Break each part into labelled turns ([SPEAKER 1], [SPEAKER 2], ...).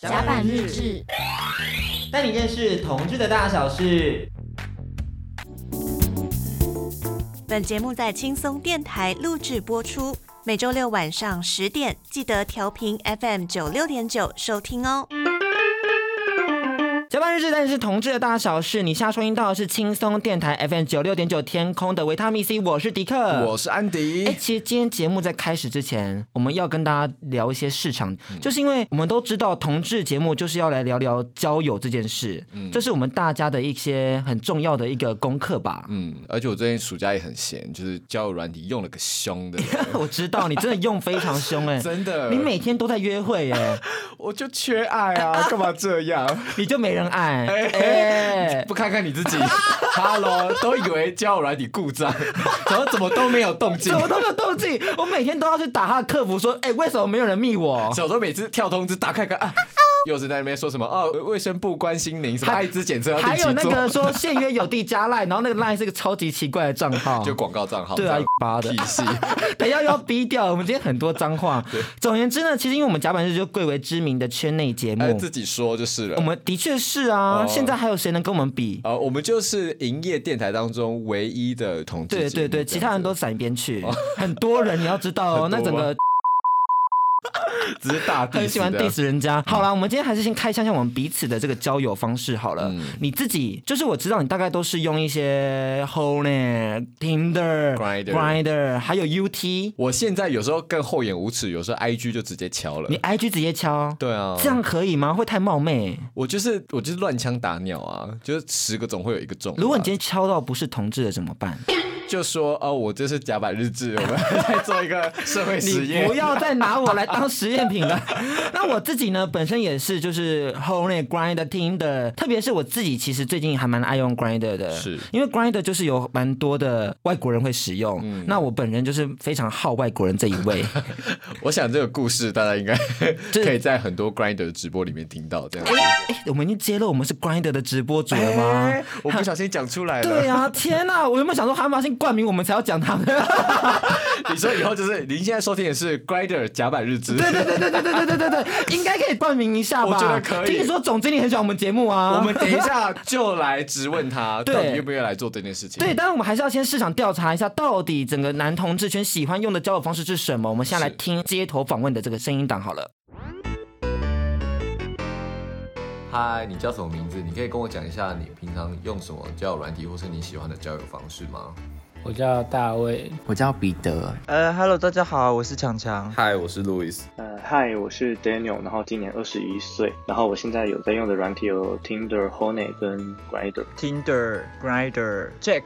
[SPEAKER 1] 甲板日志，带你认识同志的大小事。
[SPEAKER 2] 本节目在轻松电台录制播出，每周六晚上十点记得调频 FM 九六点九收听哦。
[SPEAKER 1] 甲板日志，但是同志的大小事。你下收听到的是轻松电台 FM 九六点九天空的维他命 C，我是迪克，
[SPEAKER 3] 我是安迪。
[SPEAKER 1] 哎，其实今天节目在开始之前，我们要跟大家聊一些市场，嗯、就是因为我们都知道同志节目就是要来聊聊交友这件事，嗯，这是我们大家的一些很重要的一个功课吧。
[SPEAKER 3] 嗯，而且我最近暑假也很闲，就是交友软体用了个凶的。
[SPEAKER 1] 我知道你真的用非常凶哎，
[SPEAKER 3] 真的，
[SPEAKER 1] 你每天都在约会耶，
[SPEAKER 3] 我就缺爱啊，干嘛这样？
[SPEAKER 1] 你就没人。爱，哎、
[SPEAKER 3] 欸，不看看你自己，Hello，都以为交友软体故障，怎么怎么都没有动静，
[SPEAKER 1] 怎么都没有动静，我每天都要去打他的客服说，哎、欸，为什么没有人密我？
[SPEAKER 3] 小时候每次跳通知打开看啊。又是在那边说什么哦？卫生部关心您，什么艾滋检测，
[SPEAKER 1] 还有那个说 现约有地加赖，然后那个赖是个超级奇怪的账号，
[SPEAKER 3] 就广告账号。
[SPEAKER 1] 对啊。等一下又要逼掉，我们今天很多脏话。总言之呢，其实因为我们甲板日就贵为知名的圈内节目，
[SPEAKER 3] 自己说就是了。
[SPEAKER 1] 我们的确是啊，现在还有谁能跟我们比？
[SPEAKER 3] 呃，我们就是营业电台当中唯一的同志。
[SPEAKER 1] 对对对，其他人都闪一边去。很多人你要知道哦，那整个。
[SPEAKER 3] 只是大
[SPEAKER 1] 很喜欢 diss 人家。好啦，我们今天还是先开箱一下我们彼此的这个交友方式好了。你自己就是我知道你大概都是用一些 Hornet、Tinder、Grinder，还有 UT。
[SPEAKER 3] 我现在有时候更厚颜无耻，有时候 IG 就直接敲了。
[SPEAKER 1] 你 IG 直接敲？
[SPEAKER 3] 对啊，
[SPEAKER 1] 这样可以吗？会太冒昧？
[SPEAKER 3] 我就是我就是乱枪打鸟啊，就是十个总会有一个中。
[SPEAKER 1] 如果你今天敲到不是同志的怎么办？
[SPEAKER 3] 就说哦，我这是甲板日志，我们在做一个社会实验。
[SPEAKER 1] 你不要再拿我来当实验品了。那我自己呢，本身也是就是 Hornet Grindr Tinder，特别是我自己其实最近还蛮爱用 Grinder 的，是因为 Grinder 就是有蛮多的外国人会使用。嗯、那我本人就是非常好外国人这一位。
[SPEAKER 3] 我想这个故事大家应该可以在很多 Grinder 的直播里面听到。这样子，
[SPEAKER 1] 哎、欸，我们已经揭露我们是 Grinder 的直播主了吗？欸、
[SPEAKER 3] 我不小心讲出来了。
[SPEAKER 1] 对啊，天哪！我有没有想说还要先冠名我们才要讲他们？
[SPEAKER 3] 你说以后就是您现在收听的是 Grider 甲板日志。
[SPEAKER 1] 对对对对对对对对对对，应该可以冠名一下吧？
[SPEAKER 3] 我觉得可以。
[SPEAKER 1] 听说总经理很喜欢我们节目啊，
[SPEAKER 3] 我们等一下就来质问他，到底愿不愿意来做这件事情？
[SPEAKER 1] 对，当然我们还是要先市场调查一下，到底整个男同志圈喜欢用的交友方式是什么？我们现在来听街头访问的这个声音档好了。
[SPEAKER 3] 嗨，你叫什么名字？你可以跟我讲一下你平常用什么交友软体，或是你喜欢的交友方式吗？
[SPEAKER 4] 我叫大卫，
[SPEAKER 5] 我叫彼得。
[SPEAKER 6] 呃，Hello，大家好，我是强强。
[SPEAKER 3] Hi，我是 Louis。
[SPEAKER 7] 呃，Hi，我是 Daniel，然后今年二十一岁，然后我现在有在用的软体有 Tinder、Hornet 跟 Grinder。
[SPEAKER 6] Tinder、Grinder、Jack。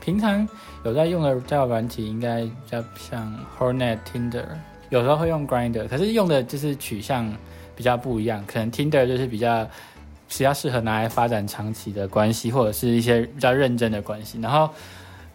[SPEAKER 4] 平常有在用的交友软体应该比较像 Hornet、Tinder，有时候会用 Grinder，可是用的就是取向比较不一样，可能 Tinder 就是比较比较适合拿来发展长期的关系，或者是一些比较认真的关系，然后。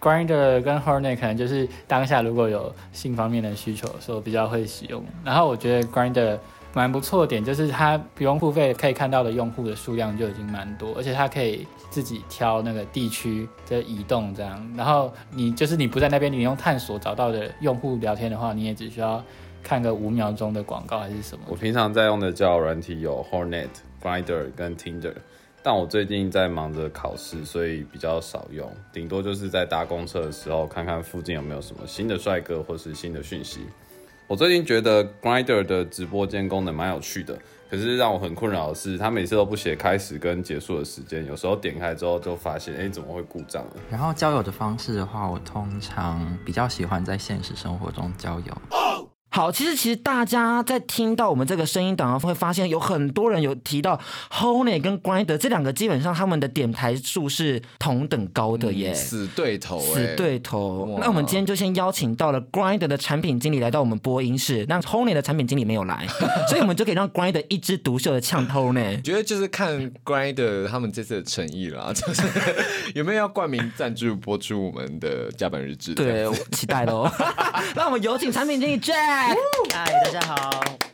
[SPEAKER 4] Grinder 跟 Hornet 可能就是当下如果有性方面的需求的时候比较会使用。然后我觉得 Grinder 蛮不错的点就是它不用付费，可以看到的用户的数量就已经蛮多，而且它可以自己挑那个地区的移动这样。然后你就是你不在那边，你用探索找到的用户聊天的话，你也只需要看个五秒钟的广告还是什么。
[SPEAKER 8] 我平常在用的交友软体有 Hornet、Grinder 跟 Tinder。但我最近在忙着考试，所以比较少用，顶多就是在搭公车的时候看看附近有没有什么新的帅哥或是新的讯息。我最近觉得 Grinder 的直播间功能蛮有趣的，可是让我很困扰的是，他每次都不写开始跟结束的时间，有时候点开之后就发现，哎、欸，怎么会故障了？
[SPEAKER 5] 然后交友的方式的话，我通常比较喜欢在现实生活中交友。
[SPEAKER 1] 好，其实其实大家在听到我们这个声音档，会发现有很多人有提到 Hornet 跟 Grinder 这两个，基本上他们的点台数是同等高的耶，嗯、
[SPEAKER 3] 死对头，
[SPEAKER 1] 死对头。那我们今天就先邀请到了 Grinder 的产品经理来到我们播音室，那 Hornet 的产品经理没有来，所以我们就可以让 Grinder 一枝独秀的呛 Hornet。
[SPEAKER 3] 觉得就是看 Grinder 他们这次的诚意啦，就是有没有要冠名赞助播出我们的加班日志？对，
[SPEAKER 1] 期待喽。那我们有请产品经理 Jack。
[SPEAKER 6] 嗨，大家好。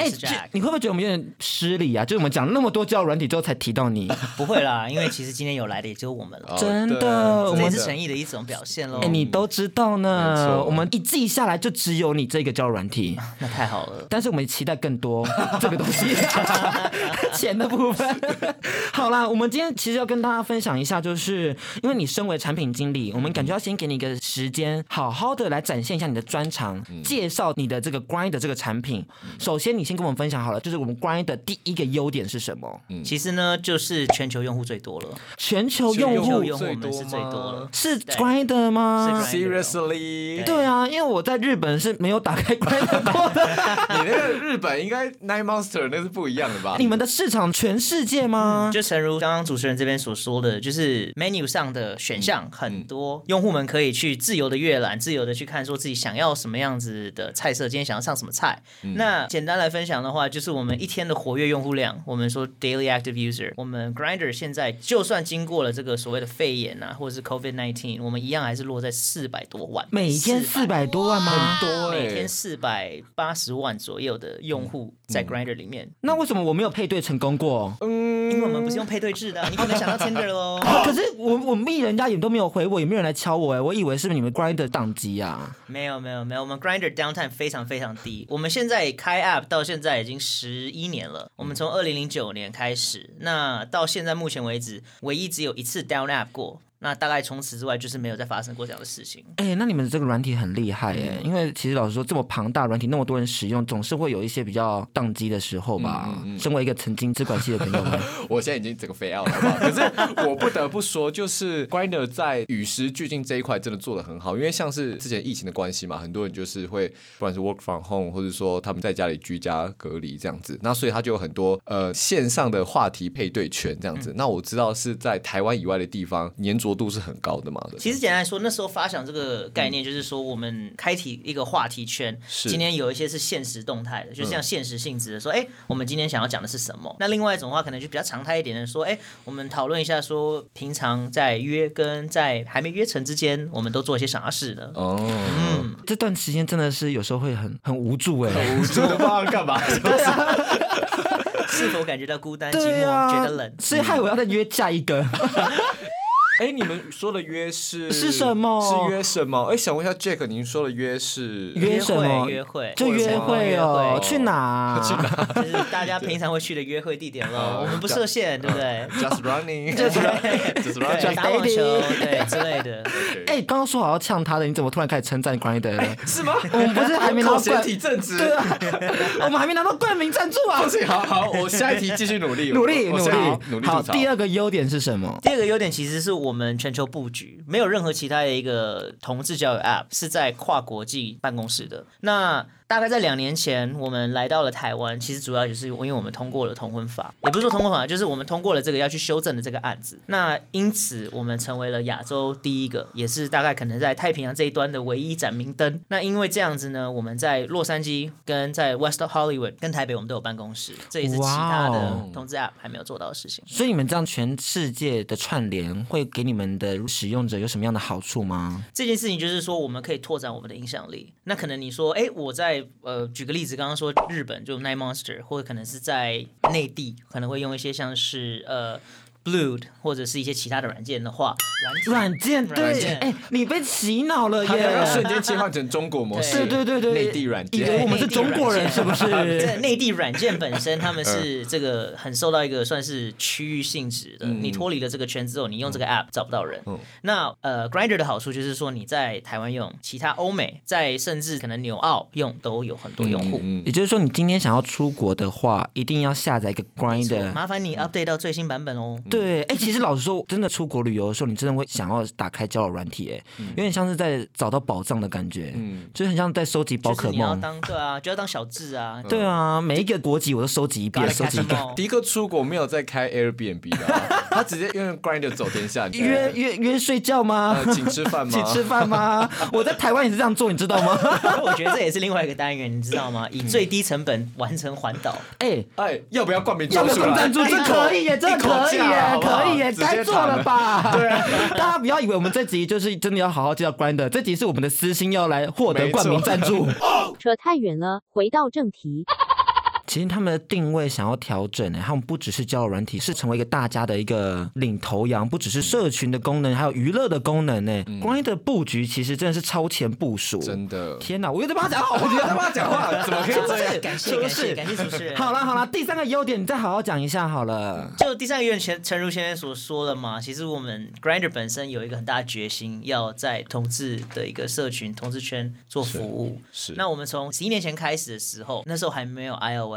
[SPEAKER 1] 哎，你会不会觉得我们有点失礼啊？就是我们讲那么多交友软体之后才提到你，
[SPEAKER 9] 不会啦，因为其实今天有来的也只有我们了，
[SPEAKER 1] 真的，
[SPEAKER 9] 我们是诚意的一种表现喽。
[SPEAKER 1] 哎，你都知道呢，我们一记下来就只有你这个交友软体，
[SPEAKER 9] 那太好了。
[SPEAKER 1] 但是我们期待更多 这个东西，钱的部分。好啦，我们今天其实要跟大家分享一下，就是因为你身为产品经理，我们感觉要先给你一个时间，好好的来展现一下你的专长，介绍你的这个 Grindr 这个产品。首先，你先跟我们分享好了，就是我们 Grindr 的第一个优点是什么？
[SPEAKER 9] 嗯，其实呢，就是全球用户最多了。
[SPEAKER 1] 全球用户
[SPEAKER 9] 用户们是最多了，
[SPEAKER 1] 是 Grindr 吗
[SPEAKER 3] ？Seriously？
[SPEAKER 1] 对啊，因为我在日本是没有打开 Grindr 过的。
[SPEAKER 3] 你那个日本应该 Nine Monster 那是不一样的吧？
[SPEAKER 1] 你们的市场全世界吗？
[SPEAKER 9] 嗯，就诚如刚刚主持人这边所说的，就是 menu 上的选项很多，用户们可以去自由的阅览，自由的去看，说自己想要什么样子的菜色，今天想要上什么菜。那简单来分享的话，就是我们一天的活跃用户量，我们说 daily active user，我们 Grinder 现在就算经过了这个所谓的肺炎啊，或者是 COVID nineteen，我们一样还是落在四百多万，
[SPEAKER 1] 每天四百多万吗？
[SPEAKER 3] 很多，
[SPEAKER 9] 每天四百八十万左右的用户在 Grinder 里面。
[SPEAKER 1] 那为什么我没有配对成功过？
[SPEAKER 9] 嗯，因为我们不是用配对制的，你可能想到 Tinder 喽。
[SPEAKER 1] 可是我我密人家也都没有回我，也没有人来敲我哎，我以为是不是你们 Grinder 宕机啊？
[SPEAKER 9] 没有没有没有，我们 Grinder downtime 非常非常低，我们现在开 App 到到现在已经十一年了。我们从二零零九年开始，那到现在目前为止，唯一只有一次 down App 过。那大概从此之外就是没有再发生过这样的事情。
[SPEAKER 1] 哎、欸，那你们这个软体很厉害哎，嗯、因为其实老实说，这么庞大软体，那么多人使用，总是会有一些比较宕机的时候吧。嗯嗯嗯、身为一个曾经资管系的朋友们，
[SPEAKER 3] 我现在已经整个 fail 了，好不好？可是我不得不说，就是 Grindr 在与时俱进这一块真的做的很好。因为像是之前疫情的关系嘛，很多人就是会不管是 work from home，或者说他们在家里居家隔离这样子，那所以他就有很多呃线上的话题配对圈这样子。嗯、那我知道是在台湾以外的地方，粘着度是很高的嘛。
[SPEAKER 9] 其实简单来说，那时候发想这个概念，就是说我们开启一个话题圈。是今天有一些是现实动态的，就是像现实性质的说，哎，我们今天想要讲的是什么？那另外一种的话，可能就比较常态一点的说，哎，我们讨论一下说，平常在约跟在还没约成之间，我们都做一些啥事呢。哦，
[SPEAKER 1] 嗯，这段时间真的是有时候会很很无助哎，
[SPEAKER 3] 很无助的 不知道干嘛？
[SPEAKER 9] 是 否感觉到孤单寂寞，觉得冷？
[SPEAKER 1] 所以害我要再约下一个。
[SPEAKER 3] 哎，你们说的约是
[SPEAKER 1] 是什么？
[SPEAKER 3] 是约什么？哎，想问一下 Jack，您说的约是
[SPEAKER 1] 约什么？
[SPEAKER 9] 约会
[SPEAKER 1] 就约会哦，去哪？
[SPEAKER 3] 去哪？
[SPEAKER 9] 就是大家平常会去的约会地点喽。我们不设限，对不对？
[SPEAKER 3] Just running，Just running，
[SPEAKER 9] 打网球，对之类的。
[SPEAKER 1] 哎，刚刚说好要呛他的，你怎么突然开始称赞 Grindr 了？
[SPEAKER 3] 是吗？
[SPEAKER 1] 我们不是还没拿到
[SPEAKER 3] 简体正职？
[SPEAKER 1] 对啊，我们还没拿到冠名赞助啊！
[SPEAKER 3] 不行，好好，我下一题继续努力，
[SPEAKER 1] 努力，努力，努力。好，第二个优点是什么？
[SPEAKER 9] 第二个优点其实是我们全球布。局没有任何其他的一个同志交友 App 是在跨国际办公室的。那大概在两年前，我们来到了台湾，其实主要就是因为我们通过了同婚法，也不是说通婚法，就是我们通过了这个要去修正的这个案子。那因此，我们成为了亚洲第一个，也是大概可能在太平洋这一端的唯一盏明灯。那因为这样子呢，我们在洛杉矶、跟在 West Hollywood、跟台北，我们都有办公室，这也是其他的同志 App 还没有做到的事情。
[SPEAKER 1] 所以你们这样全世界的串联，会给给你们的使用者有什么样的好处吗？
[SPEAKER 9] 这件事情就是说，我们可以拓展我们的影响力。那可能你说，哎，我在呃，举个例子，刚刚说日本就 Nine Monster，或者可能是在内地，可能会用一些像是呃。Blued 或者是一些其他的软件的话，
[SPEAKER 1] 软件对，哎，你被洗脑了耶！
[SPEAKER 3] 瞬间切换成中国模式，
[SPEAKER 1] 对对对对，
[SPEAKER 3] 内地软件，
[SPEAKER 1] 我们是中国人是不是？
[SPEAKER 9] 在内地软件本身，他们是这个很受到一个算是区域性质的。你脱离了这个圈之后，你用这个 App 找不到人。那呃，Grinder 的好处就是说，你在台湾用，其他欧美，在甚至可能纽澳用都有很多用户。
[SPEAKER 1] 也就是说，你今天想要出国的话，一定要下载一个 Grinder
[SPEAKER 9] 麻烦你 update 到最新版本哦。
[SPEAKER 1] 对，哎，其实老实说，真的出国旅游的时候，你真的会想要打开交友软体，哎，有点像是在找到宝藏的感觉，嗯，就很像在收集宝可梦。你
[SPEAKER 9] 要当对啊，就要当小智啊，
[SPEAKER 1] 对啊，每一个国籍我都收集一遍，收集一遍。
[SPEAKER 3] 迪克出国没有在开 Airbnb 的，他直接用 Grindr 走天下。
[SPEAKER 1] 约约约睡觉吗？
[SPEAKER 3] 请吃饭吗？
[SPEAKER 1] 请吃饭吗？我在台湾也是这样做，你知道吗？
[SPEAKER 9] 我觉得这也是另外一个单元，你知道吗？以最低成本完成环岛。
[SPEAKER 1] 哎
[SPEAKER 3] 哎，要不要冠名赞助？
[SPEAKER 1] 赞助这可以耶，这可以耶，可以耶。该做了吧？对，大家不要以为我们这集就是真的要好好介绍 Grindr，这集是我们的私心要来获得冠名赞助。
[SPEAKER 10] 扯太远了，回到正题。
[SPEAKER 1] 其实他们的定位想要调整，哎，他们不只是交友软体，是成为一个大家的一个领头羊，不只是社群的功能，还有娱乐的功能，呢。Grindr 的布局其实真的是超前部署，
[SPEAKER 3] 真的。
[SPEAKER 1] 天哪，我又在帮他讲话，我又在帮他讲话，
[SPEAKER 3] 怎么可以这样？
[SPEAKER 9] 感谢感谢感谢主持人。
[SPEAKER 1] 好了好了，第三个优点你再好好讲一下好了。
[SPEAKER 9] 就第三个优点，前陈如先生所说的嘛，其实我们 Grinder 本身有一个很大的决心，要在同志的一个社群、同志圈做服务。
[SPEAKER 3] 是。是
[SPEAKER 9] 那我们从十一年前开始的时候，那时候还没有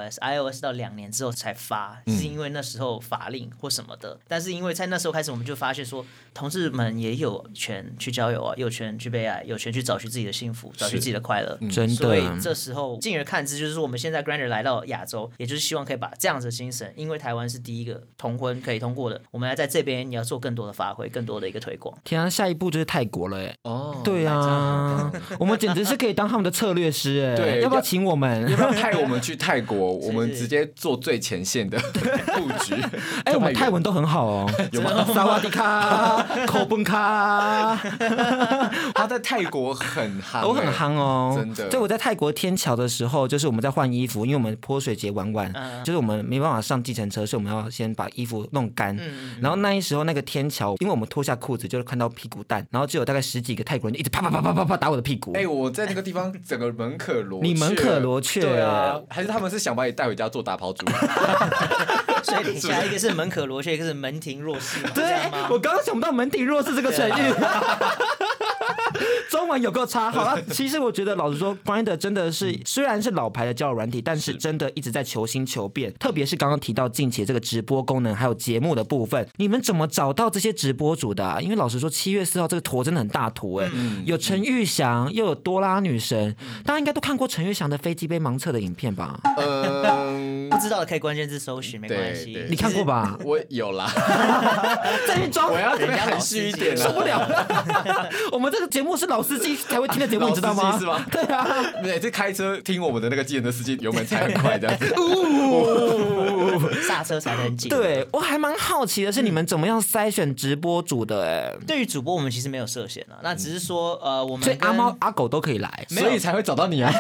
[SPEAKER 9] iOS，iOS 到两年之后才发，是因为那时候法令或什么的。嗯、但是因为在那时候开始，我们就发现说，同志们也有权去交友啊，有权去被爱，有权去找寻自己的幸福，找寻自己的快乐。
[SPEAKER 1] 真的。
[SPEAKER 9] 所以这时候进而看之，就是说我们现在 Grander 来到亚洲，也就是希望可以把这样子的精神，因为台湾是第一个同婚可以通过的，我们来在这边你要做更多的发挥，更多的一个推广。
[SPEAKER 1] 天啊，下一步就是泰国了哎。
[SPEAKER 3] 哦。
[SPEAKER 1] 对啊，我们简直是可以当他们的策略师哎。
[SPEAKER 3] 对。
[SPEAKER 1] 要不要请我们？
[SPEAKER 3] 要不要派我们去泰国？我们直接做最前线的 布局。
[SPEAKER 1] 哎，我们泰文都很好哦。
[SPEAKER 3] 有吗？
[SPEAKER 1] 萨瓦迪卡，口本卡。
[SPEAKER 3] 他在泰国很夯，
[SPEAKER 1] 我很夯哦，
[SPEAKER 3] 真的。
[SPEAKER 1] 对，我在泰国天桥的时候，就是我们在换衣服，因为我们泼水节玩完，就是我们没办法上计程车，所以我们要先把衣服弄干。然后那一时候那个天桥，因为我们脱下裤子就是看到屁股蛋，然后就有大概十几个泰国人就一直啪啪啪啪啪啪打我的屁股。
[SPEAKER 3] 哎，我在那个地方整个门可罗，
[SPEAKER 1] 你门可罗雀。
[SPEAKER 3] 对啊，还是他们是想把你带回家做打抛猪？
[SPEAKER 9] 所以下一个是门可罗雀，一个是门庭若市。
[SPEAKER 1] 对，我刚刚想不到门庭若市这个成语。中文有够差，好了，其实我觉得老实说，Grinder 真的是虽然是老牌的交友软体，但是真的一直在求新求变。特别是刚刚提到近期这个直播功能，还有节目的部分，你们怎么找到这些直播主的啊？因为老实说，七月四号这个图真的很大图哎，有陈玉祥，又有多拉女神，大家应该都看过陈玉祥的飞机杯盲测的影片吧？
[SPEAKER 3] 嗯，
[SPEAKER 9] 不知道的可以关键字搜寻，没关系。
[SPEAKER 1] 你看过吧？
[SPEAKER 3] 我有啦，
[SPEAKER 1] 再去装，
[SPEAKER 3] 我要人家含蓄一点，
[SPEAKER 1] 受不了。我们这个节目是老司机才会听的节目，你知道吗？
[SPEAKER 3] 是吗？
[SPEAKER 1] 对啊，
[SPEAKER 3] 每次开车听我们的那个计程车司机油门踩很快这样 子，
[SPEAKER 9] 刹车踩得很紧。
[SPEAKER 1] 对，我还蛮好奇的是，你们怎么样筛选直播主的？哎，
[SPEAKER 9] 对于主播，我们其实没有设限啊，那只是说，呃，我们
[SPEAKER 1] 所以阿猫阿狗都可以来，
[SPEAKER 3] 所以才会找到你啊。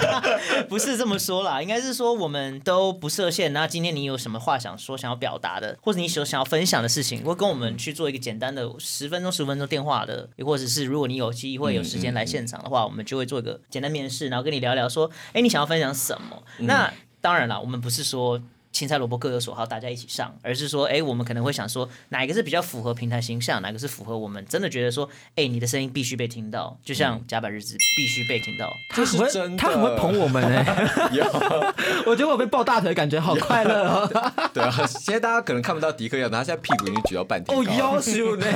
[SPEAKER 9] 不是这么说啦，应该是说我们都不设限。那今天你有什么话想说、想要表达的，或者你所想要分享的事情，会跟我们去做一个简单的十分钟、十五分钟电话的，也或者是如果你有机会有时间来现场的话，我们就会做一个简单面试，然后跟你聊聊说，哎，你想要分享什么？那当然了，我们不是说。青菜萝卜各有所好，大家一起上，而是说，哎，我们可能会想说，哪一个是比较符合平台形象，哪个是符合我们真的觉得说，哎，你的声音必须被听到，就像甲板日子必须被听到。
[SPEAKER 1] 他很会，他很会捧我们 哎，我觉得我被抱大腿，感觉好快乐哦。
[SPEAKER 3] 对啊，现在大家可能看不到迪克样子，他现在屁股已经举到半天。
[SPEAKER 1] 哦，夭寿呢？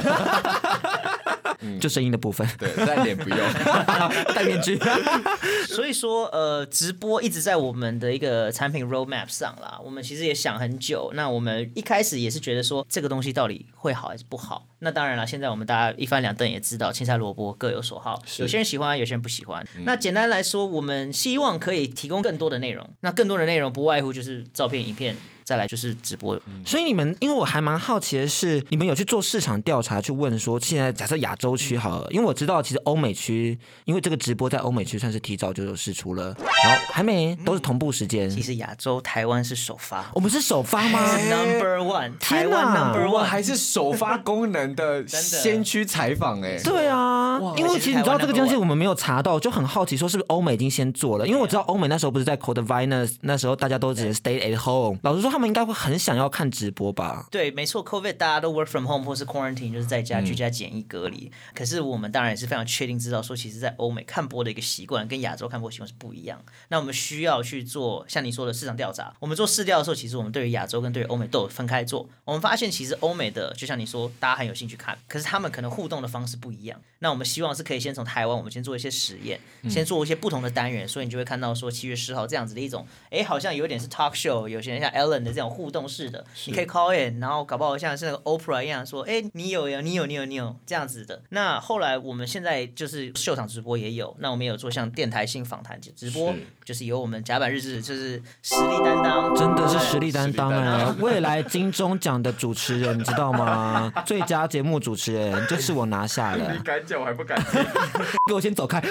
[SPEAKER 1] 就声音的部分，
[SPEAKER 3] 对，但脸不用
[SPEAKER 1] 戴面具。
[SPEAKER 9] 所以说，呃，直播一直在我们的一个产品 roadmap 上啦，我们。其实也想很久，那我们一开始也是觉得说这个东西到底会好还是不好？那当然了，现在我们大家一翻两瞪也知道，青菜萝卜各有所好，有些人喜欢，有些人不喜欢。嗯、那简单来说，我们希望可以提供更多的内容，那更多的内容不外乎就是照片、影片。再来就是直播，
[SPEAKER 1] 所以你们，因为我还蛮好奇的是，你们有去做市场调查，去问说，现在假设亚洲区好了，因为我知道其实欧美区，因为这个直播在欧美区算是提早就有试出了，然后还没都是同步时间。
[SPEAKER 9] 其实亚洲台湾是首发，
[SPEAKER 1] 我们是首发吗
[SPEAKER 9] ？Number one，台湾 Number one
[SPEAKER 3] 还是首发功能的 先驱采访哎，
[SPEAKER 1] 对啊，因为其实你知道这个东西我们没有查到，就很好奇说是不是欧美已经先做了，因为我知道欧美那时候不是在 Code Virus 那时候大家都只能 stay at home，老实说。他们应该会很想要看直播吧？
[SPEAKER 9] 对，没错，COVID 大家都 work from home 或是 quarantine，就是在家居家检疫隔离。嗯、可是我们当然也是非常确定知道说，其实，在欧美看播的一个习惯跟亚洲看播习惯是不一样。那我们需要去做像你说的市场调查。我们做市调的时候，其实我们对于亚洲跟对于欧美都有分开做。我们发现，其实欧美的就像你说，大家很有兴趣看，可是他们可能互动的方式不一样。那我们希望是可以先从台湾，我们先做一些实验，先做一些不同的单元，所以你就会看到说七月十号这样子的一种，哎，好像有点是 talk show，有些人像 Ellen 的这种互动式。的，你可以 call in，然后搞不好像是那个 Oprah 一样说，哎，你有呀，你有，你有，你有这样子的。那后来我们现在就是秀场直播也有，那我们也有做像电台性访谈直播，是就是由我们甲板日志就是实力担当，
[SPEAKER 1] 真的是实力担当哎，未来金钟奖的主持人你知道吗？最佳节目主持人就是我拿下了，
[SPEAKER 3] 你敢讲我还不敢听，
[SPEAKER 1] 给我先走开。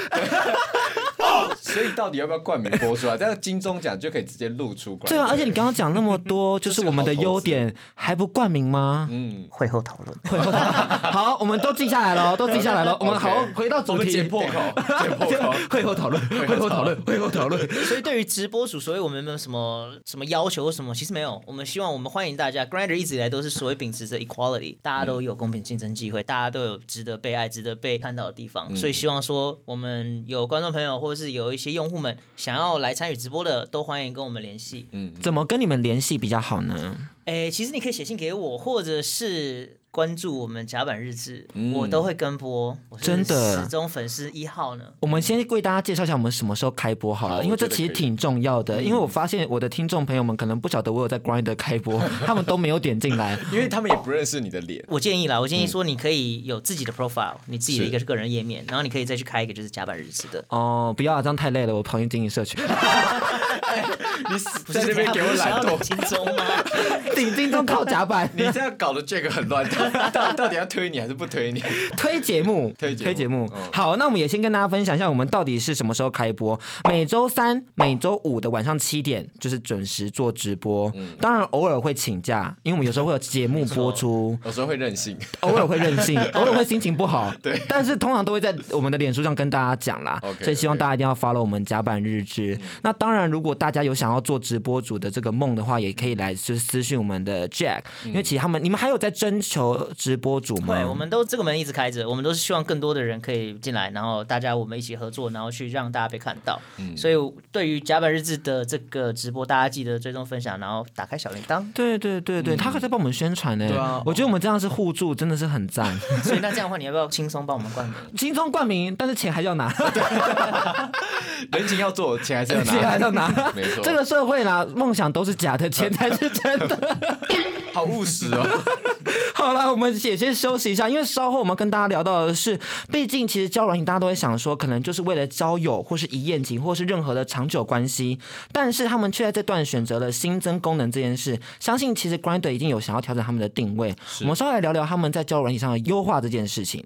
[SPEAKER 3] 所以到底要不要冠名播出啊？这样金钟奖就可以直接露出。
[SPEAKER 1] 对啊，而且你刚刚讲那么多，就是我们的优点，还不冠名吗？
[SPEAKER 9] 嗯，会后讨论，
[SPEAKER 1] 会后讨论。好，我们都记下来了，都记下来了。我们好 回到主题，
[SPEAKER 3] 解破口，解破口，
[SPEAKER 1] 会后讨论，会后讨论，会后讨论。
[SPEAKER 9] 所以对于直播主，所以我们有没有什么什么要求？什么？其实没有。我们希望我们欢迎大家。Grindr 一直以来都是所谓秉持着 equality，大家都有公平竞争机会，大家都有值得被爱、值得被看到的地方。所以希望说，我们有观众朋友，或者是有一些用户们想要来参与直播的，都欢迎跟我们联系。
[SPEAKER 1] 嗯，怎么跟你们联系比较好呢？
[SPEAKER 9] 诶，其实你可以写信给我，或者是。关注我们甲板日志，嗯、我都会跟播。真的，始终粉丝一号呢。
[SPEAKER 1] 我们先为大家介绍一下我们什么时候开播好了，好，因为这其实挺重要的。因为我发现我的听众朋友们可能不晓得我有在 Grindr 开播，他们都没有点进来，
[SPEAKER 3] 因为他们也不认识你的脸。
[SPEAKER 9] 我建议啦，我建议说你可以有自己的 profile，你自己的一个个人页面，然后你可以再去开一个就是甲板日志的。
[SPEAKER 1] 哦，不要啊，这样太累了，我跑去经营社群。
[SPEAKER 3] 你在那边给我懒惰
[SPEAKER 9] 金钟吗？
[SPEAKER 1] 顶金钟靠甲板，
[SPEAKER 3] 你这样搞得这个很乱。到到底要推你还是不推你？
[SPEAKER 1] 推节目，推推节目。好，那我们也先跟大家分享一下，我们到底是什么时候开播？每周三、每周五的晚上七点，就是准时做直播。当然偶尔会请假，因为我们有时候会有节目播出，
[SPEAKER 3] 有时候会任性，
[SPEAKER 1] 偶尔会任性，偶尔会心情不好。对，但是通常都会在我们的脸书上跟大家讲啦。所以希望大家一定要 follow 我们甲板日志。那当然，如果大家有想要做直播主的这个梦的话，也可以来就是私信我们的 Jack，因为其实他们你们还有在征求直播主
[SPEAKER 9] 吗。对，我们都这个门一直开着，我们都是希望更多的人可以进来，然后大家我们一起合作，然后去让大家被看到。嗯，所以对于甲板日志的这个直播，大家记得追踪分享，然后打开小铃铛。
[SPEAKER 1] 对对对对，他还在帮我们宣传呢。对啊，我觉得我们这样是互助，真的是很赞。
[SPEAKER 9] 所以那这样的话，你要不要轻松帮我们冠名？
[SPEAKER 1] 轻松冠名，但是钱还是要拿。
[SPEAKER 3] 人情要做，钱还是要拿。
[SPEAKER 1] 钱还是要拿。没错，这个社会啦，梦想都是假的，钱才是真的。
[SPEAKER 3] 好务实哦。
[SPEAKER 1] 好了，我们也先休息一下，因为稍后我们跟大家聊到的是，毕竟其实交友软体大家都会想说，可能就是为了交友，或是一夜情，或是任何的长久关系，但是他们却在这段选择了新增功能这件事。相信其实 Grinder 已经有想要调整他们的定位。我们稍微来聊聊他们在交友软体上的优化这件事情。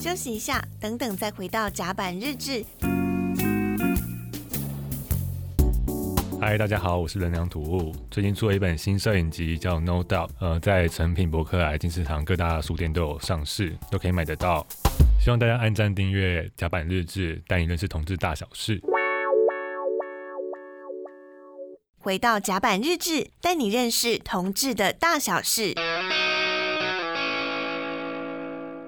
[SPEAKER 2] 休息一下，等等再回到甲板日志。
[SPEAKER 10] 嗨，大家好，我是能量吐雾。最近出了一本新摄影集，叫 No Doubt，呃，在诚品、博客来、金石堂各大书店都有上市，都可以买得到。希望大家按赞订阅甲板日志，带你认识同志大小事。
[SPEAKER 2] 回到甲板日志，带你认识同志的大小事。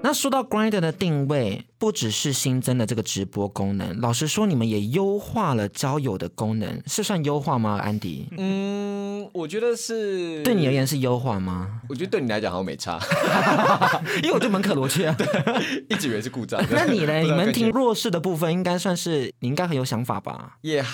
[SPEAKER 1] 那说到 Grinder 的定位，不只是新增的这个直播功能，老实说，你们也优化了交友的功能，是算优化吗？安迪？
[SPEAKER 3] 嗯，我觉得是。
[SPEAKER 1] 对你而言是优化吗？
[SPEAKER 3] 我觉得对你来讲好像没差，
[SPEAKER 1] 因为我就门可罗雀啊，
[SPEAKER 3] 一直以为是故障。
[SPEAKER 1] 那你呢？你们听弱势的部分，应该算是你应该很有想法吧？
[SPEAKER 3] 也。Yeah.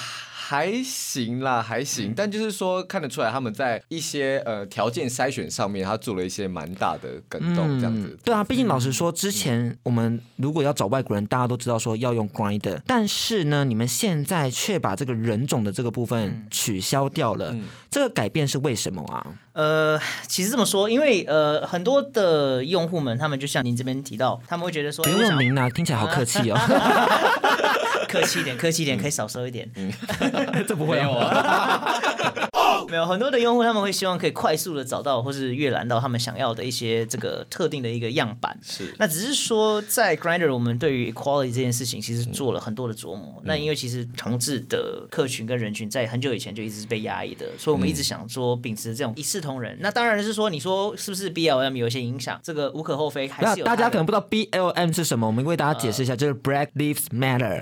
[SPEAKER 3] 还行啦，还行，但就是说看得出来他们在一些呃条件筛选上面，他做了一些蛮大的更动，这样子。嗯、
[SPEAKER 1] 对啊，毕竟老实说，之前我们如果要找外国人，大家都知道说要用 Grinder，但是呢，你们现在却把这个人种的这个部分取消掉了，嗯、这个改变是为什么啊？
[SPEAKER 9] 呃，其实这么说，因为呃很多的用户们，他们就像您这边提到，他们会觉得说
[SPEAKER 1] 不用名啊，听起来好客气哦。
[SPEAKER 9] 客气一点，客气一点，可以少收一点。
[SPEAKER 1] 嗯，这不会有啊。
[SPEAKER 9] 没有 很多的用户，他们会希望可以快速的找到或是阅览到他们想要的一些这个特定的一个样板。
[SPEAKER 3] 是。
[SPEAKER 9] 那只是说，在 Grinder 我们对于 equality 这件事情，其实做了很多的琢磨。嗯、那因为其实同志的客群跟人群在很久以前就一直是被压抑的，所以我们一直想说秉持这种一视同仁。那当然是说，你说是不是 BLM 有一些影响？这个无可厚非，还是有。
[SPEAKER 1] 大家可能不知道 BLM 是什么，我们为大家解释一下，呃、就是 Black Lives Matter。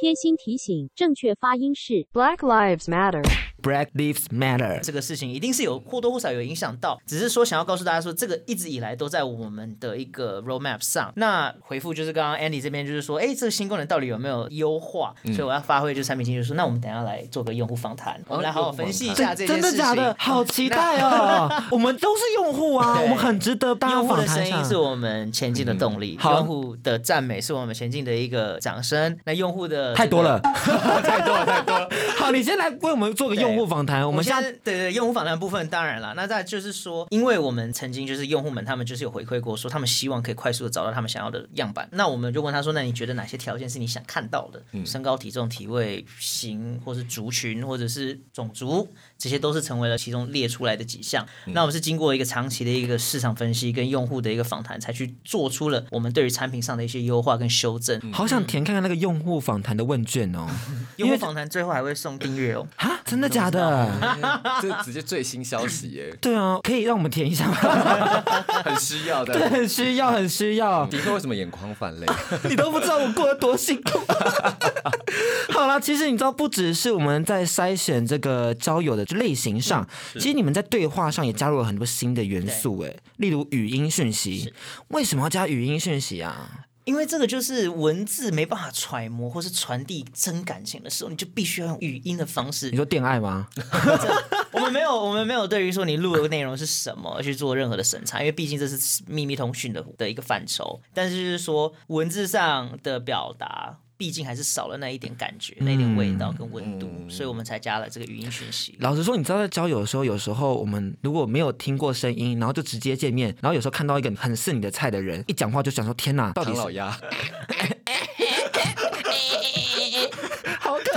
[SPEAKER 11] 贴心提醒，正确发音是 Black Lives Matter。
[SPEAKER 1] Black Lives Matter
[SPEAKER 9] 这个事情一定是有或多或少有影响到，只是说想要告诉大家说，这个一直以来都在我们的一个 roadmap 上。那回复就是刚刚 Andy 这边就是说，哎，这个新功能到底有没有优化？嗯、所以我要发挥就是产品经理说，那我们等下来做个用户访谈，我们来好好分析一下这件事情。真的假的？
[SPEAKER 1] 好期待哦！我们都是用户啊，我们很值得大家访谈。用户的声音
[SPEAKER 9] 是我们前进的动力，嗯、用户的赞美是我们前进的一个掌声。那用户的、这个、
[SPEAKER 1] 太多了，
[SPEAKER 3] 太多了，太多了。
[SPEAKER 1] 好，你先来为我们做个用用户访谈，我们现在
[SPEAKER 9] 对对用户访谈部分当然了，那再就是说，因为我们曾经就是用户们他们就是有回馈过，说他们希望可以快速的找到他们想要的样板，那我们就问他说，那你觉得哪些条件是你想看到的？嗯、身高、体重、体位、型，或是族群，或者是种族，这些都是成为了其中列出来的几项。嗯、那我们是经过一个长期的一个市场分析跟用户的一个访谈，才去做出了我们对于产品上的一些优化跟修正。
[SPEAKER 1] 嗯、好想填看看那个用户访谈的问卷哦，
[SPEAKER 9] 用户访谈最后还会送订阅哦。
[SPEAKER 1] 啊，真的假的？
[SPEAKER 3] 这直接最新消息耶！
[SPEAKER 1] 对啊，可以让我们填一下吗？
[SPEAKER 3] 很需要的，
[SPEAKER 1] 对，很需要，很需要。
[SPEAKER 3] 迪克为什么眼眶泛泪？
[SPEAKER 1] 你都不知道我过得多辛苦。好了，其实你知道，不只是我们在筛选这个交友的类型上，嗯、其实你们在对话上也加入了很多新的元素，哎，例如语音讯息。为什么要加语音讯息啊？
[SPEAKER 9] 因为这个就是文字没办法揣摩或是传递真感情的时候，你就必须要用语音的方式。
[SPEAKER 1] 你说电爱吗？
[SPEAKER 9] 我们没有，我们没有对于说你录的内容是什么去做任何的审查，因为毕竟这是秘密通讯的的一个范畴。但是就是说文字上的表达。毕竟还是少了那一点感觉，嗯、那一点味道跟温度，嗯、所以我们才加了这个语音讯息。
[SPEAKER 1] 老实说，你知道在交友的时候，有时候我们如果没有听过声音，然后就直接见面，然后有时候看到一个很是你的菜的人，一讲话就想说：“天哪，到底是
[SPEAKER 3] 老鸭。”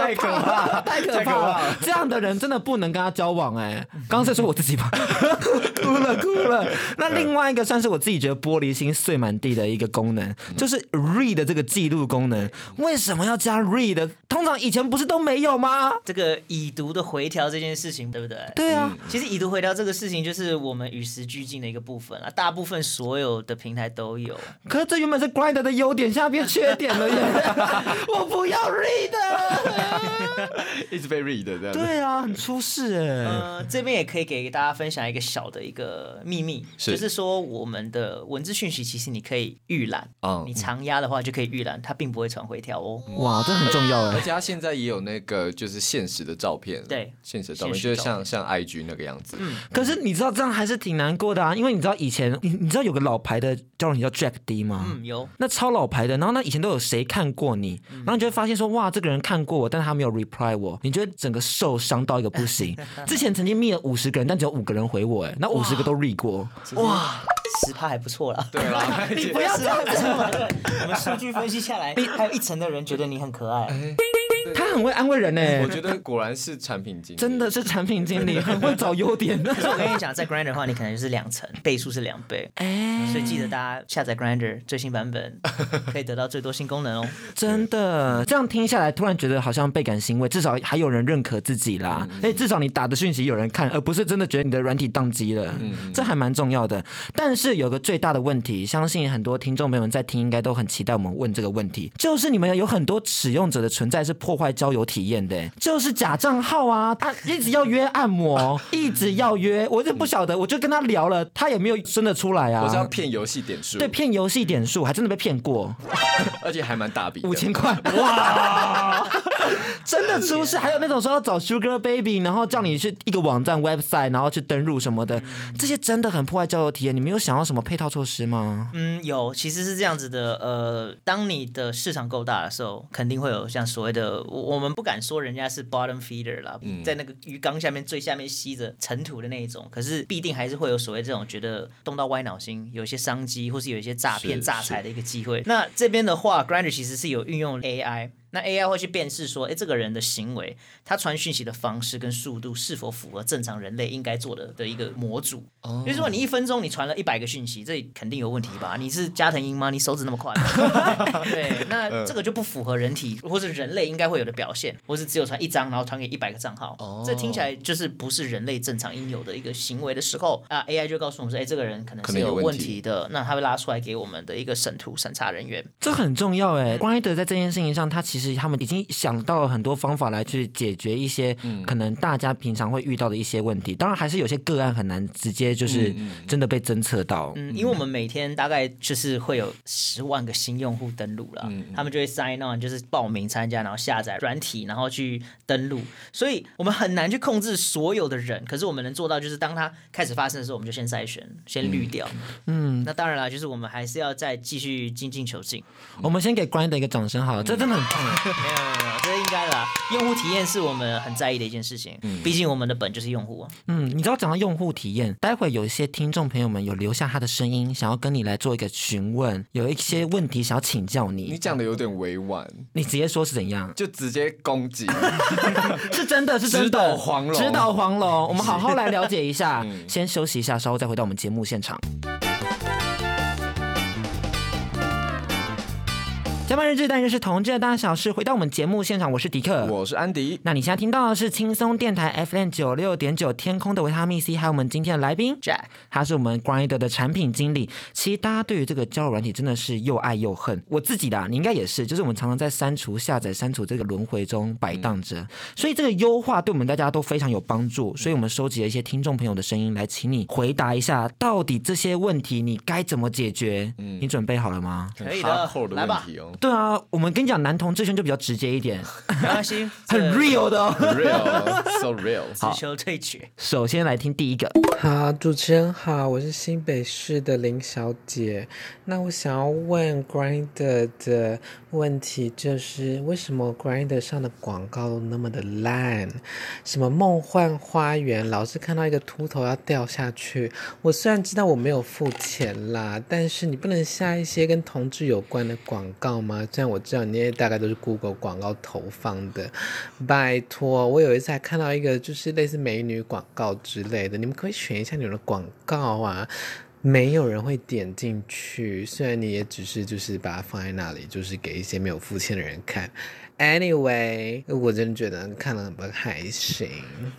[SPEAKER 1] 太可怕，太可怕了！这样的人真的不能跟他交往哎。刚刚在说我自己吧，哭了哭了。那另外一个算是我自己觉得玻璃心碎满地的一个功能，就是 read 的这个记录功能。为什么要加 read？通常以前不是都没有吗？
[SPEAKER 9] 这个已读的回调这件事情，对不对？
[SPEAKER 1] 对啊。
[SPEAKER 9] 其实已读回调这个事情，就是我们与时俱进的一个部分啊。大部分所有的平台都有。
[SPEAKER 1] 可是这原本是 Grindr 的优点，现在变缺点了耶！我不要 read。
[SPEAKER 3] 一直被 read 这样。
[SPEAKER 1] 对啊，很出事哎。
[SPEAKER 9] 呃，这边也可以给大家分享一个小的一个秘密，是就是说我们的文字讯息其实你可以预览，嗯，你长压的话就可以预览，它并不会传回条哦。
[SPEAKER 1] 哇，这很重要哎。
[SPEAKER 3] 而且它现在也有那个就是现实的照片，
[SPEAKER 9] 对，
[SPEAKER 3] 现实的照片就是像像 IG 那个样子。
[SPEAKER 1] 嗯，可是你知道这样还是挺难过的啊，因为你知道以前你你知道有个老牌的交友软体叫 Jack D 吗？
[SPEAKER 9] 嗯，有。
[SPEAKER 1] 那超老牌的，然后那以前都有谁看过你，然后你就会发现说哇，这个人看过我，但是他没有 reply 我，你觉得整个受伤到一个不行。之前曾经密了五十个人，但只有五个人回我，哎，那五十个都 read 过，
[SPEAKER 9] 哇，十趴还不错啦。
[SPEAKER 3] 对啦，
[SPEAKER 1] 你不要这样子。
[SPEAKER 9] 我们数据分析下来，还有一层的人觉得你很可爱。
[SPEAKER 1] 他很会安慰人呢，
[SPEAKER 3] 我觉得果然是产品经理，
[SPEAKER 1] 真的是产品经理，很会找优点。
[SPEAKER 9] 可是我跟你讲，在 Grinder 的话，你可能就是两层，倍数是两倍。哎，所以记得大家下载 Grinder 最新版本，可以得到最多新功能哦。
[SPEAKER 1] 真的，这样听下来，突然觉得好像倍感欣慰，至少还有人认可自己啦。哎，至少你打的讯息有人看，而不是真的觉得你的软体宕机了。嗯，这还蛮重要的。但是有个最大的问题，相信很多听众朋友们在听，应该都很期待我们问这个问题，就是你们有很多使用者的存在是破坏交友体验的，就是假账号啊，他一直要约按摩，一直要约，我就不晓得，我就跟他聊了，他也没有生得出来啊。
[SPEAKER 3] 我是要骗游戏点数，
[SPEAKER 1] 对，骗游戏点数，还真的被骗过，
[SPEAKER 3] 而且还蛮大笔，
[SPEAKER 1] 五千块，哇，真的出事。还有那种说要找 Sugar Baby，然后叫你去一个网站 website，然后去登录什么的，这些真的很破坏交友体验。你没有想要什么配套措施吗？
[SPEAKER 9] 嗯，有，其实是这样子的，呃，当你的市场够大的时候，肯定会有像所谓的我们。我们不敢说人家是 bottom feeder 啦，嗯、在那个鱼缸下面最下面吸着尘土的那一种，可是必定还是会有所谓这种觉得动到歪脑筋，有一些商机，或是有一些诈骗诈财的一个机会。那这边的话，Grinder 其实是有运用 AI。那 AI 会去辨识说，哎，这个人的行为，他传讯息的方式跟速度是否符合正常人类应该做的的一个模组？哦，比如说你一分钟你传了一百个讯息，这肯定有问题吧？你是加藤鹰吗？你手指那么快？对，那这个就不符合人体或是人类应该会有的表现，或是只有传一张然后传给一百个账号，哦，这听起来就是不是人类正常应有的一个行为的时候啊，AI 就告诉我们说，哎，这个人可能是有问题的，那他会拉出来给我们的一个审图审查人员，
[SPEAKER 1] 这很重要哎。关于德在这件事情上，他其实。他们已经想到了很多方法来去解决一些可能大家平常会遇到的一些问题。当然，还是有些个案很难直接就是真的被侦测到。
[SPEAKER 9] 嗯，因为我们每天大概就是会有十万个新用户登录了，嗯、他们就会 sign on，就是报名参加，然后下载软体，然后去登录。所以我们很难去控制所有的人。可是我们能做到，就是当他开始发生的时候，我们就先筛选，先滤掉。嗯，那当然了，就是我们还是要再继续精进求进。
[SPEAKER 1] 我们先给 Grindr 一个掌声好了，这真的很棒。
[SPEAKER 9] 没有没有没有，这是应该的啊。用户体验是我们很在意的一件事情，嗯，毕竟我们的本就是用户。
[SPEAKER 1] 嗯，你知道讲到用户体验，待会有一些听众朋友们有留下他的声音，想要跟你来做一个询问，有一些问题想要请教你。
[SPEAKER 3] 你讲的有点委婉，
[SPEAKER 1] 你直接说是怎样？
[SPEAKER 3] 就直接攻击，
[SPEAKER 1] 是真的是真的。直捣
[SPEAKER 3] 黄龙，
[SPEAKER 1] 直捣黄龙，我们好好来了解一下。先休息一下，稍后再回到我们节目现场。加班日志，但是同志的大小事。回到我们节目现场，我是迪克，
[SPEAKER 3] 我是安迪。
[SPEAKER 1] 那你现在听到的是轻松电台 FM 九六点九天空的维他命 C，还有我们今天的来宾
[SPEAKER 9] Jack，
[SPEAKER 1] 他是我们 Grindr 的产品经理。其实大家对于这个交友软体真的是又爱又恨。我自己的、啊，你应该也是，就是我们常常在删除、下载、删除这个轮回中摆荡着。嗯、所以这个优化对我们大家都非常有帮助。所以我们收集了一些听众朋友的声音，来请你回答一下，到底这些问题你该怎么解决？嗯，你准备好了吗？
[SPEAKER 9] 可以的，
[SPEAKER 3] 来吧。
[SPEAKER 1] 对啊，我们。跟你讲，男同志圈就比较直接一点，
[SPEAKER 9] 没关系，
[SPEAKER 1] 很 real 的、哦、
[SPEAKER 3] ，real，so real。
[SPEAKER 9] 好，退去。
[SPEAKER 1] 首先来听第一个。
[SPEAKER 12] 好，主持人好，我是新北市的林小姐。那我想要问 Grindr 的问题，就是为什么 Grindr 上的广告都那么的烂？什么梦幻花园，老是看到一个秃头要掉下去。我虽然知道我没有付钱啦，但是你不能下一些跟同志有关的广告吗？这样我知道。你也大概都是 Google 广告投放的，拜托！我有一次还看到一个就是类似美女广告之类的，你们可以选一下你们的广告啊，没有人会点进去。虽然你也只是就是把它放在那里，就是给一些没有付钱的人看。Anyway，我真的觉得看了很不开心。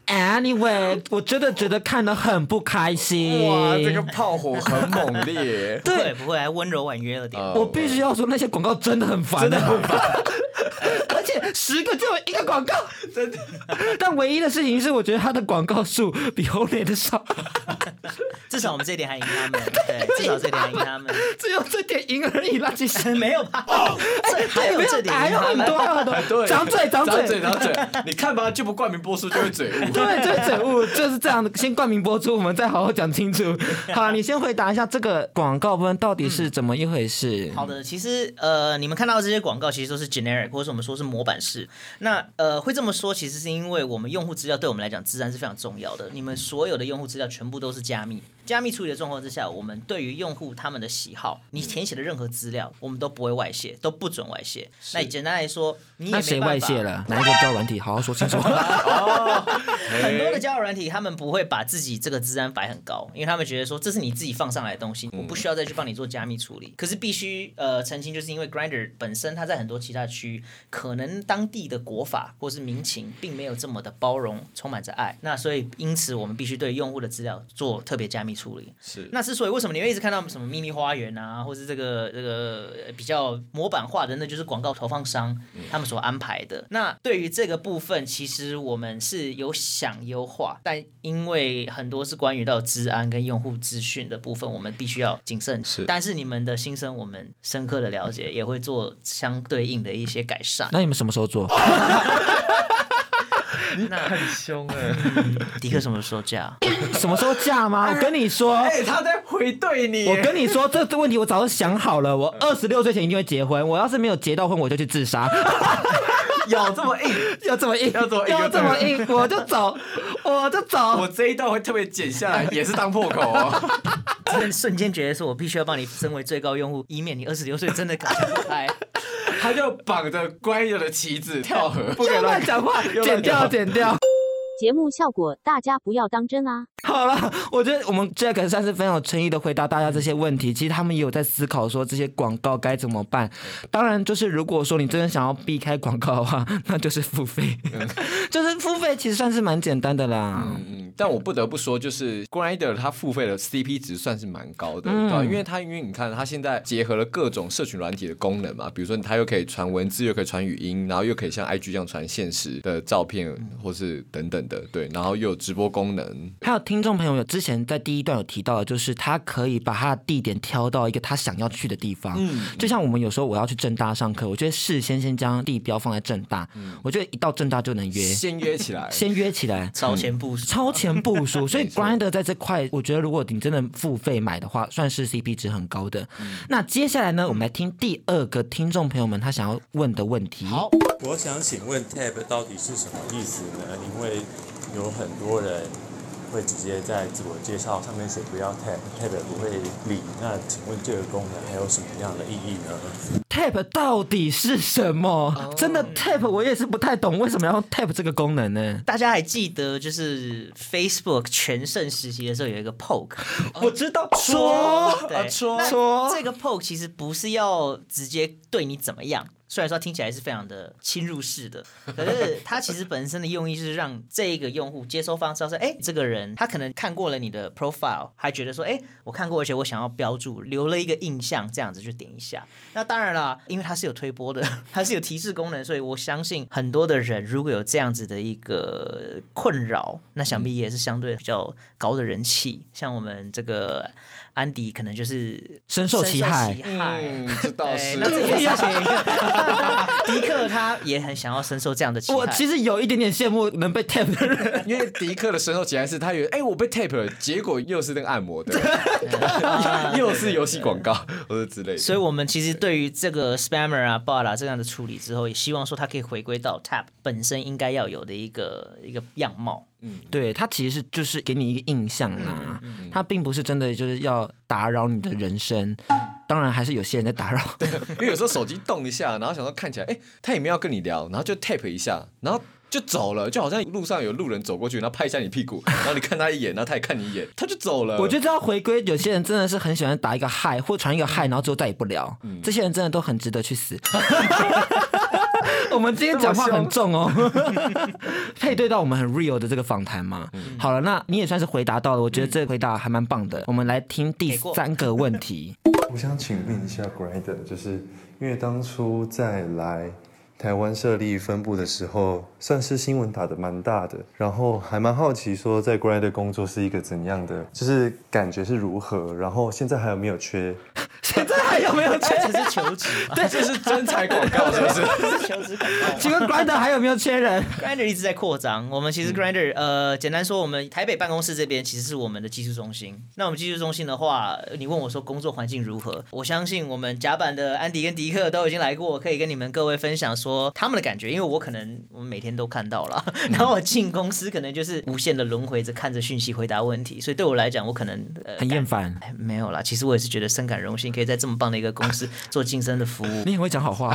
[SPEAKER 1] Anyway，我真的觉得看得很不开心。
[SPEAKER 3] 哇，这个炮火很猛烈。
[SPEAKER 1] 对，
[SPEAKER 9] 不会，还温柔婉约了点。
[SPEAKER 1] 我必须要说，那些广告真的很烦，真的很烦。而且十个就有一个广告，真的。但唯一的事情是，我觉得他的广告数比后面的少。
[SPEAKER 9] 至少我们这点还赢他们，对，至少这点还赢他们。
[SPEAKER 1] 只有这点赢而已啦，其实
[SPEAKER 9] 没有吧？哎，还有这点，
[SPEAKER 1] 还有很多很多。对，张嘴，张嘴，
[SPEAKER 3] 张嘴。你看吧，就不冠名播出就会嘴误。
[SPEAKER 1] 对，就是嘴误，就是这样的。先冠名播出，我们再好好讲清楚。好，你先回答一下这个广告部分到底是怎么一回事？
[SPEAKER 9] 好的，其实呃，你们看到这些广告其实都是 generic，或者我们说是模板式。那呃，会这么说，其实是因为我们用户资料对我们来讲，自然是非常重要的。你们所有的用户资料全部都是加密。加密处理的状况之下，我们对于用户他们的喜好，你填写的任何资料，我们都不会外泄，都不准外泄。那简单来说，你也谁
[SPEAKER 1] 外泄了？哪一个交友软体？好好说清楚。
[SPEAKER 9] 哦，很多的交友软体，他们不会把自己这个资安摆很高，因为他们觉得说这是你自己放上来的东西，我不需要再去帮你做加密处理。可是必须呃澄清，就是因为 Grinder 本身它在很多其他区域，可能当地的国法或是民情并没有这么的包容，充满着爱。那所以因此我们必须对用户的资料做特别加密处理。
[SPEAKER 3] 是。
[SPEAKER 9] 那之所以为什么你会一直看到什么秘密花园啊，或是这个这个比较模板化的，那就是广告投放商他们所安排的。那对于这个部分，其实我们是有想优化，但因为很多是关于到治安跟用户资讯的部分，我们必须要谨慎。
[SPEAKER 3] 是。
[SPEAKER 9] 但是你们的心声我们深刻的了解，也会做相对应的一些改善。
[SPEAKER 1] 那你们什么时候做？
[SPEAKER 3] 那很凶哎、
[SPEAKER 9] 嗯！迪克什么时候嫁？
[SPEAKER 1] 什么时候嫁吗？我跟你说，
[SPEAKER 3] 哎、欸，他在回对你。
[SPEAKER 1] 我跟你说，这个问题我早就想好了。我二十六岁前一定会结婚。我要是没有结到婚，我就去自杀。
[SPEAKER 3] 有这么硬，
[SPEAKER 1] 要这么硬，
[SPEAKER 3] 要这么硬，
[SPEAKER 1] 要这么硬，我就走，我就走。
[SPEAKER 3] 我这一段会特别剪下来，也是当破口哦。
[SPEAKER 9] 真瞬间觉得说，我必须要帮你身为最高用户，以免你二十六岁真的搞不开。
[SPEAKER 3] 他就绑着 Grindr 的旗子跳河，
[SPEAKER 1] 不敢 乱讲话，剪掉，剪掉。
[SPEAKER 11] 节目效果，大家不要当真啊！
[SPEAKER 1] 好了，我觉得我们 Jack 算是非常有诚意的回答大家这些问题。其实他们也有在思考说这些广告该怎么办。当然，就是如果说你真的想要避开广告的话，那就是付费。就是付费其实算是蛮简单的啦。
[SPEAKER 3] 嗯嗯。但我不得不说，就是 Grinder 它付费的 CP 值算是蛮高的，嗯、对吧？因为它因为你看它现在结合了各种社群软体的功能嘛，比如说它又可以传文字，又可以传语音，然后又可以像 IG 这样传现实的照片，或是等等。的对，然后又有直播功能，
[SPEAKER 1] 还有听听众朋友有之前在第一段有提到的，就是他可以把他的地点挑到一个他想要去的地方。嗯，就像我们有时候我要去正大上课，我觉得事先先将地标放在正大，嗯，我觉得一到正大就能约，
[SPEAKER 3] 先约起来，
[SPEAKER 1] 先约起来，
[SPEAKER 9] 超前部署，
[SPEAKER 1] 超前部署。所以 Grinder 在这块，我觉得如果你真的付费买的话，算是 CP 值很高的。嗯，那接下来呢，我们来听第二个听众朋友们他想要问的问题。
[SPEAKER 13] 好，我想请问 Tab 到底是什么意思呢？因为有很多人。会直接在自我介绍上面写不要 tap，tap 不会理。那请问这个功能还有什么样的意义呢
[SPEAKER 1] ？tap 到底是什么？Oh. 真的 tap 我也是不太懂，为什么要 tap 这个功能呢？
[SPEAKER 9] 大家还记得就是 Facebook 全盛时期的时候有一个 poke，
[SPEAKER 1] 我知道
[SPEAKER 3] 戳，
[SPEAKER 9] 对，
[SPEAKER 3] 戳
[SPEAKER 9] 戳。这个 poke 其实不是要直接对你怎么样。虽然说听起来是非常的侵入式的，可是它其实本身的用意是让这一个用户接收方知道说，哎，这个人他可能看过了你的 profile，还觉得说，哎，我看过，而且我想要标注，留了一个印象，这样子就点一下。那当然了，因为它是有推播的，它是有提示功能，所以我相信很多的人如果有这样子的一个困扰，那想必也是相对比较高的人气。像我们这个。安迪可能就是
[SPEAKER 1] 深受其害，
[SPEAKER 3] 嗯，这倒是。
[SPEAKER 9] 那这个要写一个，迪克他也很想要深受这样的其害。
[SPEAKER 1] 我其实有一点点羡慕能被 tap 的人，
[SPEAKER 3] 因为迪克的深受其害是他以为，哎，我被 tap 了，结果又是那个按摩的，又是游戏广告或者之类的。
[SPEAKER 9] 所以我们其实对于这个 spammer 啊、bot 啊这样的处理之后，也希望说他可以回归到 tap 本身应该要有的一个一个样貌。
[SPEAKER 1] 嗯，对，他其实是就是给你一个印象啊，它并不是真的就是要打扰你的人生。当然还是有些人在打扰，
[SPEAKER 3] 对，因为有时候手机动一下，然后想说看起来，哎，他也没有要跟你聊，然后就 tap 一下，然后就走了，就好像路上有路人走过去，然后拍一下你屁股，然后你看他一眼，然后他也看你一眼，他就走了。
[SPEAKER 1] 我觉得这要回归，有些人真的是很喜欢打一个嗨，或传一个嗨，然后之后再也不聊，嗯、这些人真的都很值得去死。我们今天讲话很重哦，配对到我们很 real 的这个访谈嘛。嗯、好了，那你也算是回答到了，我觉得这个回答还蛮棒的。嗯、我们来听第三个问题。
[SPEAKER 13] 我想请问一下 Grindr，就是因为当初在来台湾设立分部的时候，算是新闻打的蛮大的，然后还蛮好奇说在 Grindr 工作是一个怎样的，就是感觉是如何，然后现在还有没有缺？
[SPEAKER 1] 现在还有没有缺？
[SPEAKER 9] 只是求职，
[SPEAKER 1] 对，
[SPEAKER 3] 这是真才广告，是不是？
[SPEAKER 9] 这是求职广告。
[SPEAKER 1] 请问 Grinder 还有没有缺人
[SPEAKER 9] ？Grinder 一直在扩张。我们其实 Grinder，呃，简单说，我们台北办公室这边其实是我们的技术中心。那我们技术中心的话，你问我说工作环境如何？我相信我们甲板的安迪跟迪克都已经来过，可以跟你们各位分享说他们的感觉。因为我可能我们每天都看到了，然后我进公司可能就是无限的轮回着看着讯息回答问题，所以对我来讲，我可能、呃、
[SPEAKER 1] 很厌烦。
[SPEAKER 9] 没有啦，其实我也是觉得深感荣幸，可以在这么棒的一个公司 做晋升的服务。
[SPEAKER 1] 你很会讲好话，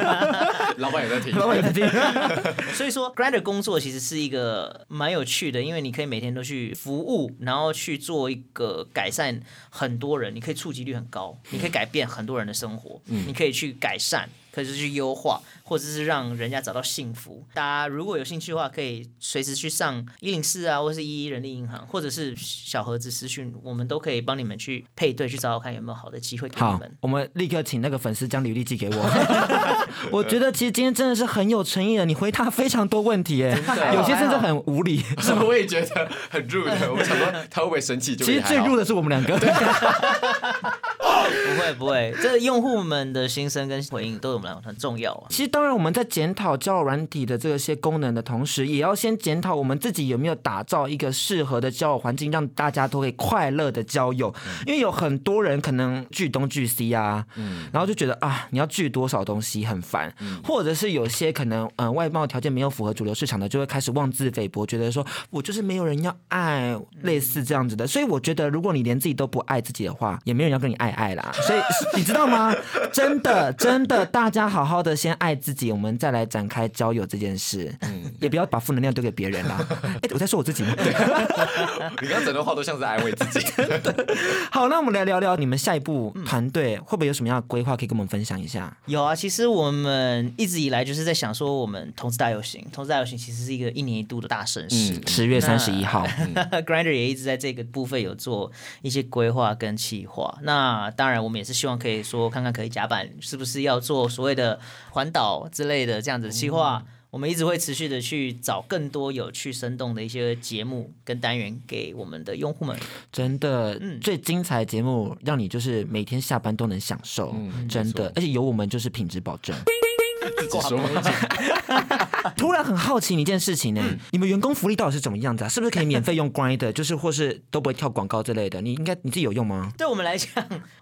[SPEAKER 3] 老板也在听，
[SPEAKER 1] 老板也在听。
[SPEAKER 9] 所以说，Grindr 工作其实是一个蛮有趣的，因为你可以每天都去服务，然后去做一个改善很多人，你可以触及率很高，你可以改变很多人的生活，嗯、你可以去改善。可以去优化，或者是让人家找到幸福。大家如果有兴趣的话，可以随时去上一零四啊，或是一一人力银行，或者是小盒子私讯，我们都可以帮你们去配对，去找找看有没有好的机会给你
[SPEAKER 1] 们。我们立刻请那个粉丝将履历寄给我。我觉得其实今天真的是很有诚意的，你回答非常多问题，哎，有些甚至很无理。
[SPEAKER 3] 是 我也觉得很 rude。我想说他会不会生气？
[SPEAKER 1] 其实最 rude 的是我们两个。
[SPEAKER 9] 不会不会，这用户们的心声跟回应都有。很重要啊！
[SPEAKER 1] 其实当然，我们在检讨交友软体的这些功能的同时，也要先检讨我们自己有没有打造一个适合的交友环境，让大家都可以快乐的交友。因为有很多人可能拒东拒西啊，嗯，然后就觉得啊，你要拒多少东西很烦，或者是有些可能呃外貌条件没有符合主流市场的，就会开始妄自菲薄，觉得说我就是没有人要爱，类似这样子的。所以我觉得，如果你连自己都不爱自己的话，也没有人要跟你爱爱啦。所以你知道吗？真的真的，大。家好好的先爱自己，我们再来展开交友这件事。嗯，也不要把负能量丢给别人啦。哎，我在说我自己吗？对
[SPEAKER 3] 你刚刚整段话都像是安慰自己。
[SPEAKER 1] 好，那我们来聊聊你们下一步团队会不会有什么样的规划，可以跟我们分享一下？
[SPEAKER 9] 有啊，其实我们一直以来就是在想说，我们同志大游行，同志大游行其实是一个一年一度的大盛事，
[SPEAKER 1] 嗯，十月三十一号。
[SPEAKER 9] 那 Grindr 也一直在这个部分有做一些规划跟企划。那当然，我们也是希望可以说，看看可以甲板是不是要做所谓的环岛之类的这样子的计划。我们一直会持续的去找更多有趣、生动的一些节目跟单元给我们的用户们。
[SPEAKER 1] 真的，嗯，最精彩的节目，让你就是每天下班都能享受，嗯、真的，而且有我们就是品质保证。
[SPEAKER 3] 自己说
[SPEAKER 1] 突然很好奇你一件事情呢，嗯、你们员工福利到底是怎么样子啊？是不是可以免费用 Grindr，就是或是都不会跳广告之类的？你应该你自己有用吗？
[SPEAKER 9] 对我们来讲，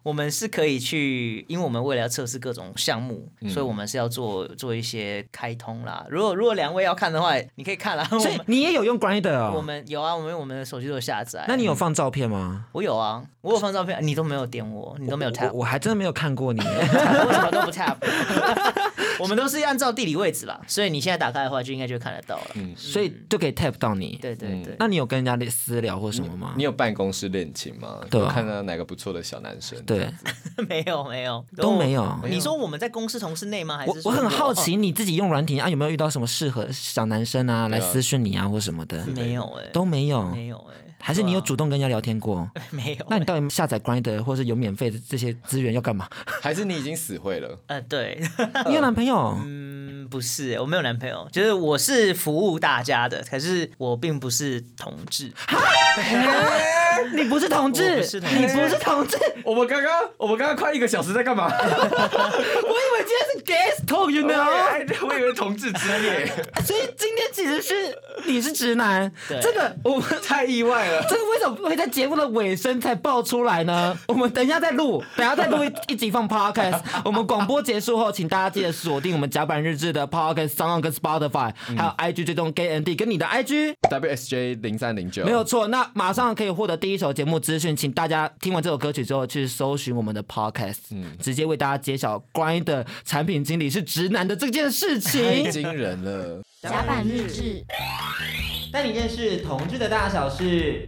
[SPEAKER 9] 我们是可以去，因为我们为了要测试各种项目，嗯、所以我们是要做做一些开通啦。如果如果两位要看的话，你可以看啦。
[SPEAKER 1] 所以你也有用 Grindr 啊？
[SPEAKER 9] 我们有啊，我们我们的手机都有下载。
[SPEAKER 1] 那你有放照片吗？
[SPEAKER 9] 我有啊，我有放照片，你都没有点我，你都没有 tap，
[SPEAKER 1] 我，我还真的没有看过你，我
[SPEAKER 9] 什么都不 tap？我们都是按照地理位置啦，所以你现在打开的话，就应该就看得到了。
[SPEAKER 1] 嗯，所以就可以 tap 到你。
[SPEAKER 9] 对对对。
[SPEAKER 1] 那你有跟人家私聊或什么吗？
[SPEAKER 3] 你有办公室恋情吗？对，有看到哪个不错的小男生？
[SPEAKER 1] 对，
[SPEAKER 9] 没有没有
[SPEAKER 1] 都没有。
[SPEAKER 9] 你说我们在公司同事内吗？还是
[SPEAKER 1] 我我很好奇你自己用软体啊，有没有遇到什么适合小男生啊来私讯你啊或什么的？
[SPEAKER 9] 没有哎，
[SPEAKER 1] 都没有，
[SPEAKER 9] 没有哎，
[SPEAKER 1] 还是你有主动跟人家聊天过？
[SPEAKER 9] 没有。
[SPEAKER 1] 那你到底下载 Grindr 或是有免费的这些资源要干嘛？
[SPEAKER 3] 还是你已经死会了？
[SPEAKER 9] 呃，对。
[SPEAKER 1] 你有男朋友？
[SPEAKER 9] 嗯，不是，我没有男朋友，就是我是服务大家的，可是我并不是同志。
[SPEAKER 1] 你不是同志，你不是同志。
[SPEAKER 3] 我们刚刚，我们刚刚快一个小时在干嘛？我
[SPEAKER 1] 以为今天是 guest talk，you know？
[SPEAKER 3] 我以为同志之夜。
[SPEAKER 1] 所以今天其实是你是直男，这个我们
[SPEAKER 3] 太意外了。
[SPEAKER 1] 这个为什么会在节目的尾声才爆出来呢？我们等一下再录，等下再录一一集放 podcast。我们广播结束后，请大家记得锁定我们甲板日志的 podcast、SoundOn 跟 Spotify，还有 IG 追踪 Gay and D 跟你的 IG
[SPEAKER 3] WSJ 零三零九，
[SPEAKER 1] 没有错。那马上可以获得第一首节目资讯，请大家听完这首歌曲之后去搜寻我们的 podcast，嗯，直接为大家揭晓 Grindr 产品经理是直男的这件事情，
[SPEAKER 3] 太惊人了。
[SPEAKER 11] 甲板日志，
[SPEAKER 1] 带你认识同志的大小事。